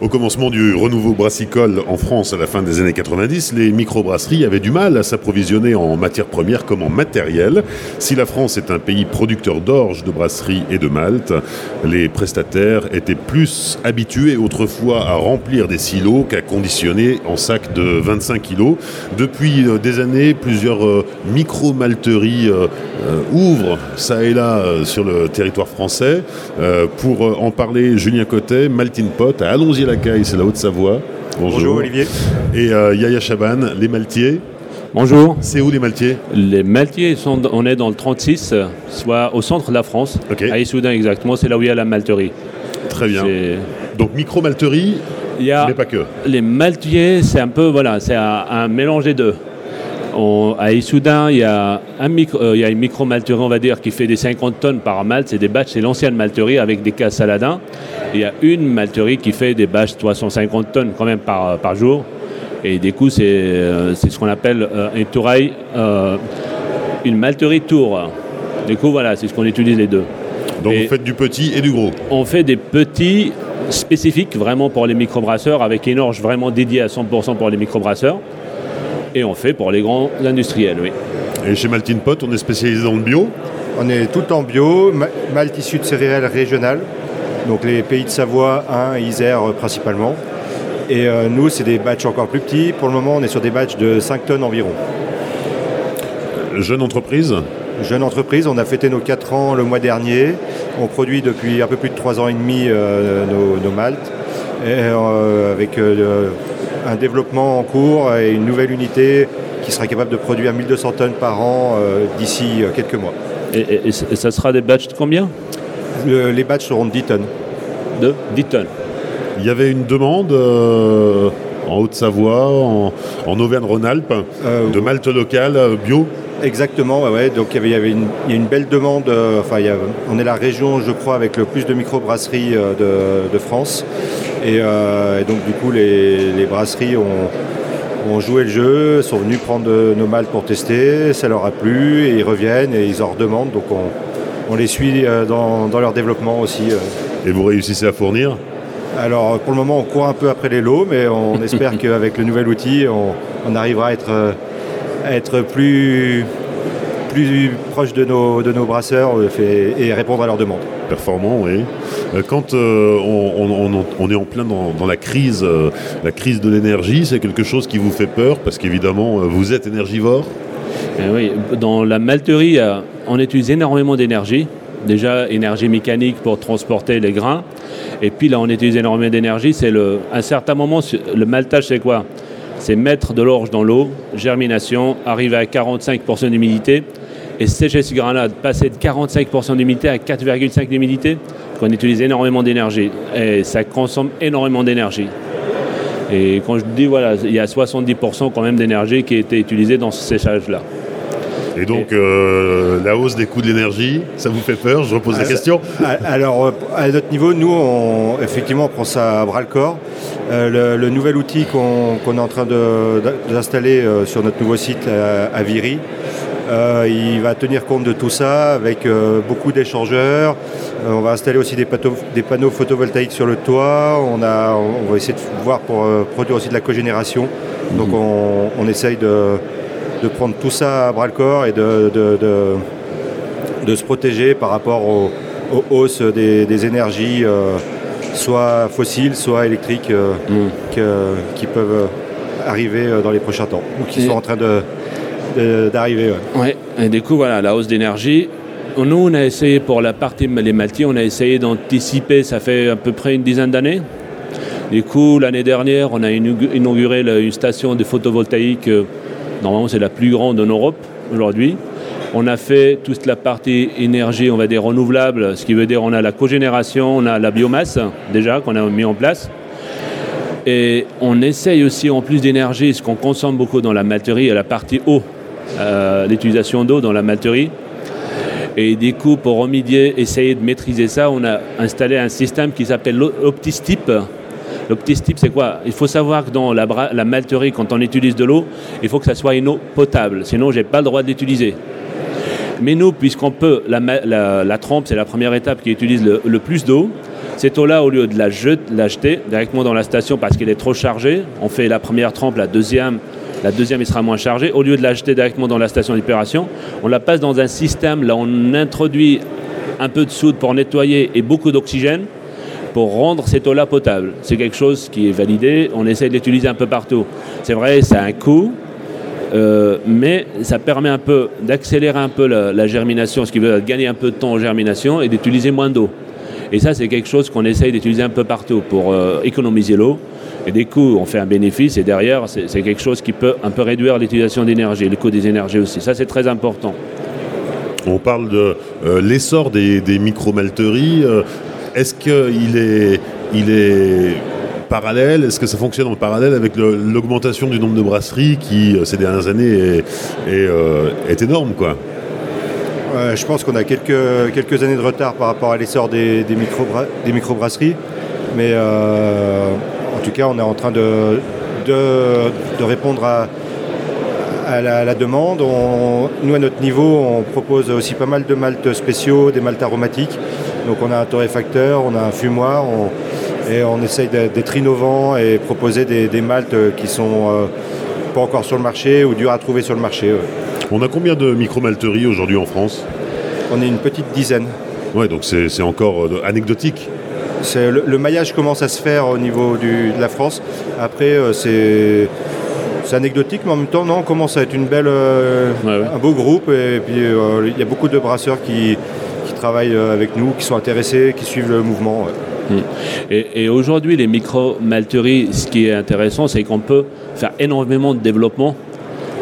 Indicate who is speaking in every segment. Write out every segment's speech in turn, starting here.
Speaker 1: Au commencement du renouveau brassicole en France à la fin des années 90, les microbrasseries avaient du mal à s'approvisionner en matières premières comme en matériel. Si la France est un pays producteur d'orge, de brasserie et de malt, les prestataires étaient plus habitués autrefois à remplir des silos qu'à conditionner en sacs de 25 kg. Depuis euh, des années, plusieurs euh, micro-malteries euh, ouvrent ça et là sur le territoire français. Pour en parler, Julien Cotet, Maltine Pot, allons-y la c'est la Haute-Savoie.
Speaker 2: Bonjour. Olivier.
Speaker 1: Et euh, Yaya Chaban, les Maltiers.
Speaker 3: Bonjour.
Speaker 1: C'est où les Maltiers?
Speaker 3: Les Maltiers, sont, on est dans le 36, soit au centre de la France, à Issoudun exactement, c'est là où il y a la malterie.
Speaker 1: Très bien. Donc micro-malterie, mais pas que.
Speaker 3: Les Maltiers, c'est un peu, voilà, c'est un mélange des deux à Issoudun, il y, a un micro, euh, il y a une micro-malterie, on va dire, qui fait des 50 tonnes par malte. C'est des batchs, c'est l'ancienne malterie avec des cas saladins. il y a une malterie qui fait des batchs 350 tonnes quand même par, par jour. Et du coup, c'est euh, ce qu'on appelle euh, une touraille, une malterie tour. Du coup, voilà, c'est ce qu'on utilise les deux.
Speaker 1: Donc vous faites du petit et du gros
Speaker 3: On fait des petits spécifiques vraiment pour les microbrasseurs avec une orge vraiment dédiée à 100% pour les microbrasseurs et on fait pour les grands industriels, oui.
Speaker 1: Et chez Maltine Pot, on est spécialisé dans le bio
Speaker 2: On est tout en bio, malt issu de céréales régionales, donc les pays de Savoie, Ain, Isère euh, principalement. Et euh, nous, c'est des batchs encore plus petits. Pour le moment, on est sur des batchs de 5 tonnes environ.
Speaker 1: Jeune entreprise
Speaker 2: Jeune entreprise, on a fêté nos 4 ans le mois dernier. On produit depuis un peu plus de 3 ans et demi euh, nos, maltes, avec un développement en cours et une nouvelle unité qui sera capable de produire 1200 tonnes par an euh, d'ici euh, quelques mois.
Speaker 3: Et, ça sera des batchs de combien?
Speaker 2: Les batchs seront de 10 tonnes.
Speaker 3: De 10 tonnes.
Speaker 1: Il y avait une demande euh, en Haute-Savoie, en, Auvergne-Rhône-Alpes, de malte locale bio
Speaker 2: Exactement, ouais, donc il y avait une, une belle demande. enfin, on est la région, je crois, avec le plus de microbrasseries de, de France. Euh, et, donc du coup les, brasseries ont, joué le jeu, sont venus prendre nos maltes pour tester, ça leur a plu et ils reviennent et ils en redemandent. Donc on, les suit euh, dans, leur développement aussi. Euh.
Speaker 1: Et vous réussissez à fournir?
Speaker 2: Alors pour le moment on court un peu après les lots, mais on espère qu'avec le nouvel outil on, arrivera à être, être plus, plus proche de nos, de nos brasseurs et répondre à leurs demandes
Speaker 1: performant, oui. Euh, quand euh, on, est en plein dans, la crise, euh, la crise de l'énergie, c'est quelque chose qui vous fait peur parce qu'évidemment vous êtes énergivore?
Speaker 3: Eh oui, dans la malterie, on utilise énormément d'énergie. Déjà, énergie mécanique pour transporter les grains. Et puis là, on utilise énormément d'énergie. C'est le, à un certain moment, le maltage, c'est quoi? C'est mettre de l'orge dans l'eau, germination, arriver à 45% d'humidité et sécher ce grain-là, passer de 45% d'humidité à 4,5% d'humidité, qu'on utilise énormément d'énergie. Et ça consomme énormément d'énergie. Et quand je dis, voilà, il y a 70% quand même d'énergie qui a été utilisée dans ce séchage-là.
Speaker 1: Et donc, euh, la hausse des coûts de l'énergie, ça vous fait peur? Je repose la question.
Speaker 2: Alors, euh, à notre niveau, nous, on, effectivement, on prend ça à bras-le-corps. Euh, le, nouvel outil qu'on est en train d'installer sur notre nouveau site à, à Viry, euh, il va tenir compte de tout ça avec euh, beaucoup d'échangeurs. Euh, on va installer aussi des, panneaux photovoltaïques sur le toit. On, va essayer de voir pour produire aussi de la cogénération. Donc mhm. on, essaye de, prendre tout ça à bras le corps et de, se protéger par rapport aux, hausses des, énergies, soit fossiles, soit électriques, mhm. qui peuvent arriver dans les prochains temps ou qui sont en train de d'arriver.
Speaker 3: Oui, et du coup, voilà, la hausse d'énergie. Nous, on a essayé pour la partie les Maltis, on a essayé d'anticiper, ça fait à peu près une dizaine d'années. Du coup, l'année dernière, on a inauguré une station de photovoltaïque. Euh, normalement, c'est la plus grande en Europe aujourd'hui. On a fait toute la partie énergie, on va dire renouvelable, ce qui veut dire on a la cogénération, on a la biomasse déjà qu'on a mis en place. Et on essaye aussi, en plus d'énergie, ce qu'on consomme beaucoup dans la malterie, à la partie eau. Euh, l'utilisation d'eau dans la malterie. Et du coup, pour remédier, essayer de maîtriser ça, on a installé un système qui s'appelle l'Optistip. L'Optistip, c'est quoi? Il faut savoir que dans la, la, malterie, quand on utilise de l'eau, il faut que ça soit une eau potable. Sinon, je n'ai pas le droit de l'utiliser. Mais nous, puisqu'on peut, la, la, trempe, c'est la première étape qui utilise le, plus d'eau, Cette eau-là, au lieu de la jeter directement dans la station parce qu'elle est trop chargée, on fait la première trempe, la deuxième, la deuxième il sera moins chargée. Au lieu de la jeter directement dans la station d'épuration, on la passe dans un système, là on introduit un peu de soude pour nettoyer et beaucoup d'oxygène pour rendre cette eau-là potable. C'est quelque chose qui est validé, on essaie de l'utiliser un peu partout. C'est vrai, ça a un coût, euh, mais ça permet un peu d'accélérer un peu la, germination, ce qui veut gagner un peu de temps en germination et d'utiliser moins d'eau. Et ça, c'est quelque chose qu'on essaye d'utiliser un peu partout pour euh, économiser l'eau. Et des coûts, on fait un bénéfice et derrière, c'est quelque chose qui peut un peu réduire l'utilisation d'énergie, le coût des énergies aussi. Ça, c'est très important.
Speaker 1: On parle de euh, l'essor des, micro-malteries. Est-ce qu'il est, il est parallèle? Est-ce que ça fonctionne en parallèle avec l'augmentation du nombre de brasseries qui, euh, ces dernières années, est, euh, énorme quoi?
Speaker 2: Je pense qu'on a quelques, quelques années de retard par rapport à l'essor des, des micro-brasseries. Micro mais euh, tout cas, on est en train de, de, répondre à, à la, demande. nous, à notre niveau, on propose aussi pas mal de maltes spéciaux, des maltes aromatiques. Donc on a un torréfacteur, on a un fumoir, et on essaye d'être innovant et proposer des, maltes qui sont euh, pas encore sur le marché ou durs à trouver sur le marché.
Speaker 1: On a combien de micro-malteries aujourd'hui en France?
Speaker 2: On est une petite dizaine.
Speaker 1: Ouais, donc c'est encore euh, anecdotique.
Speaker 2: Le, le, maillage commence à se faire au niveau de la France. Après, euh, c'est anecdotique, mais en même temps, non, on commence à être une belle, un beau groupe. Et, puis, il y a beaucoup de brasseurs qui, travaillent avec nous, qui sont intéressés, qui suivent le mouvement.
Speaker 3: Mm. Et, aujourd'hui, les micro-malteries, ce qui est intéressant, c'est qu'on peut faire énormément de développement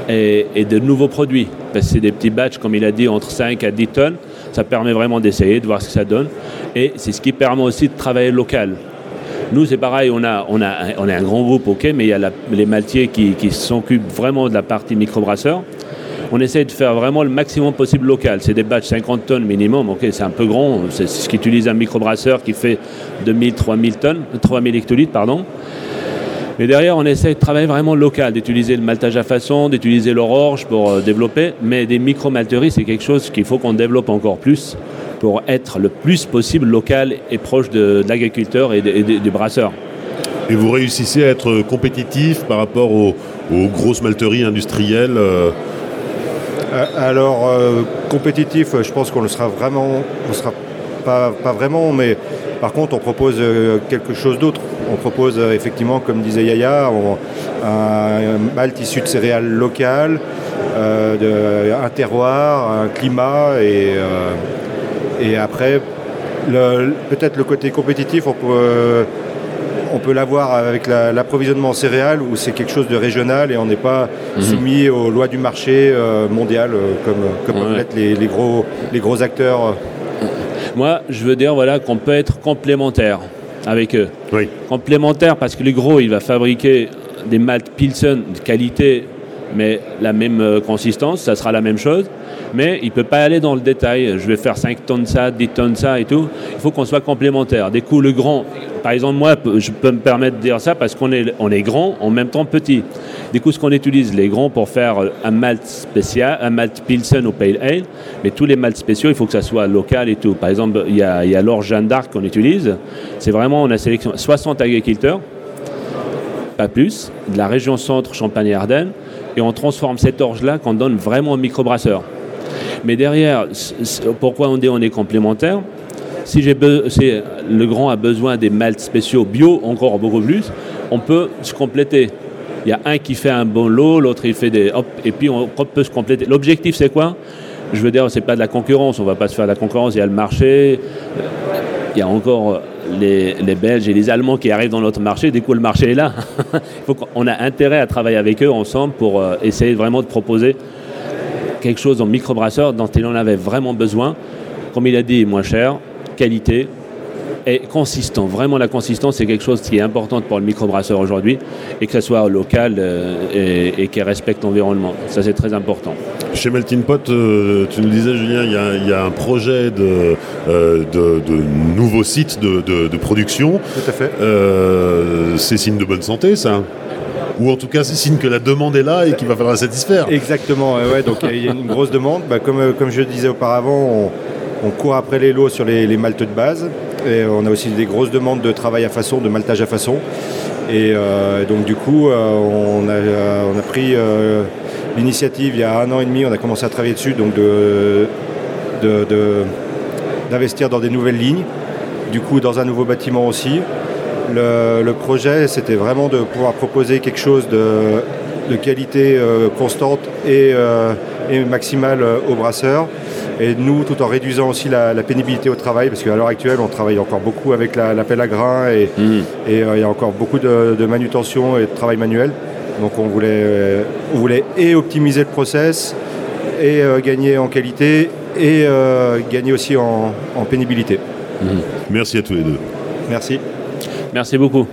Speaker 3: et, de nouveaux produits. Parce que c'est des petits batchs, comme il a dit, entre 5 à 10 tonnes. Ça permet vraiment d'essayer, de voir ce que ça donne. Et c'est ce qui permet aussi de travailler local. Nous, c'est pareil, on, a, on, a, on est un grand groupe, ok, mais il y a les maltiers qui, s'occupent vraiment de la partie microbrasseur on essaie de faire vraiment le maximum possible local. C'est des batchs 50 tonnes minimum, ok, c'est un peu grand, c'est ce qu'utilise un microbrasseur qui fait 2000, 3000 tonnes, 3000 hectolitres, pardon. Mais derrière, on essaie de travailler vraiment local, d'utiliser le maltage à façon, d'utiliser l'orge pour euh, développer. Mais des micro-malteries, c'est quelque chose qu'il faut qu'on développe encore plus pour être le plus possible local et proche de, l'agriculteur et, du brasseur.
Speaker 1: Et vous réussissez à être compétitif par rapport aux, grosses malteries industrielles euh,
Speaker 2: euh, alors, euh, compétitif, je pense qu'on ne sera vraiment, on sera pas, pas, vraiment, mais par contre, on propose euh, quelque chose d'autre. On propose effectivement, comme disait Yaya, un, malt issu de céréales locales, un terroir, un climat, et, et après, peut-être le côté compétitif, on peut on peut l'avoir avec l'approvisionnement en céréales où c'est quelque chose de régional et on n'est pas mhm. soumis aux lois du marché euh, mondial euh, comme, comme peuvent les, gros, les gros acteurs.
Speaker 3: Moi, je veux dire voilà, qu'on peut être complémentaire avec eux.
Speaker 1: Oui.
Speaker 3: Complémentaire parce que le gros, il va fabriquer des maltes Pilsen de qualité, mais la même euh, consistance, ça sera la même chose mais il ne peut pas aller dans le détail. Je vais faire 5 tonnes ça, 10 tonnes ça et tout. Il faut qu'on soit complémentaire. Des coups, le grand, par exemple, moi, je peux me permettre de dire ça parce qu'on est, on est grand, en même temps petit. Du coup, ce qu'on utilise, les grands, pour faire un malt spécial, un malt Pilsen ou Pale Ale, mais tous les malts spéciaux, il faut que ça soit local et tout. Par exemple, il y a, il l'orge Jeanne d'Arc qu'on utilise. C'est vraiment, on a sélectionné 60 agriculteurs, pas plus, de la région centre Champagne-Ardenne, et on transforme cette orge-là qu'on donne vraiment au microbrasseur. Mais derrière, pourquoi on dit on est complémentaire? Si, le grand a besoin des maltes spéciaux bio, encore beaucoup plus, on peut se compléter. Il y a un qui fait un bon lot, l'autre il fait des... Hop, et puis on peut se compléter. L'objectif c'est quoi? Je veux dire, c'est pas de la concurrence, on va pas se faire de la concurrence, il y a le marché, il y a encore les, Belges et les Allemands qui arrivent dans notre marché, du coup le marché est là. on a intérêt à travailler avec eux ensemble pour euh, essayer vraiment de proposer quelque chose en microbrasseur dont il en avait vraiment besoin. Comme il a dit, moins cher, qualité et consistant. Vraiment, la consistance, c'est quelque chose qui est important pour le microbrasseur aujourd'hui et que ce soit local euh, et, qui respecte l'environnement. Ça, c'est très important.
Speaker 1: Chez Melting Pot, euh, tu nous disais, Julien, il y, a un projet de, euh, de, nouveau site de, production.
Speaker 2: Tout à fait.
Speaker 1: c'est signe de bonne santé, ça ou en tout cas c'est signe que la demande est là et qu'il va falloir la satisfaire.
Speaker 2: Exactement, ouais, donc il y a une grosse demande. Bah, comme, comme je disais auparavant, on, court après les lots sur les, maltes de base. Et on a aussi des grosses demandes de travail à façon, de maltage à façon. Et donc du coup, on a, on, a, pris l'initiative il y a un an et demi, on a commencé à travailler dessus, donc d'investir dans des nouvelles lignes, du coup dans un nouveau bâtiment aussi. Le, projet, c'était vraiment de pouvoir proposer quelque chose de, qualité euh, constante et, euh, maximale euh, aux brasseurs. Et nous, tout en réduisant aussi la, pénibilité au travail, parce qu'à l'heure actuelle, on travaille encore beaucoup avec la, pelle à grains et mmh. il y a encore beaucoup de, manutention et de travail manuel. Donc on voulait, on voulait et optimiser le process et gagner en qualité et gagner aussi en, pénibilité.
Speaker 1: Mmh. Merci à tous les deux.
Speaker 2: Merci.
Speaker 3: Merci beaucoup.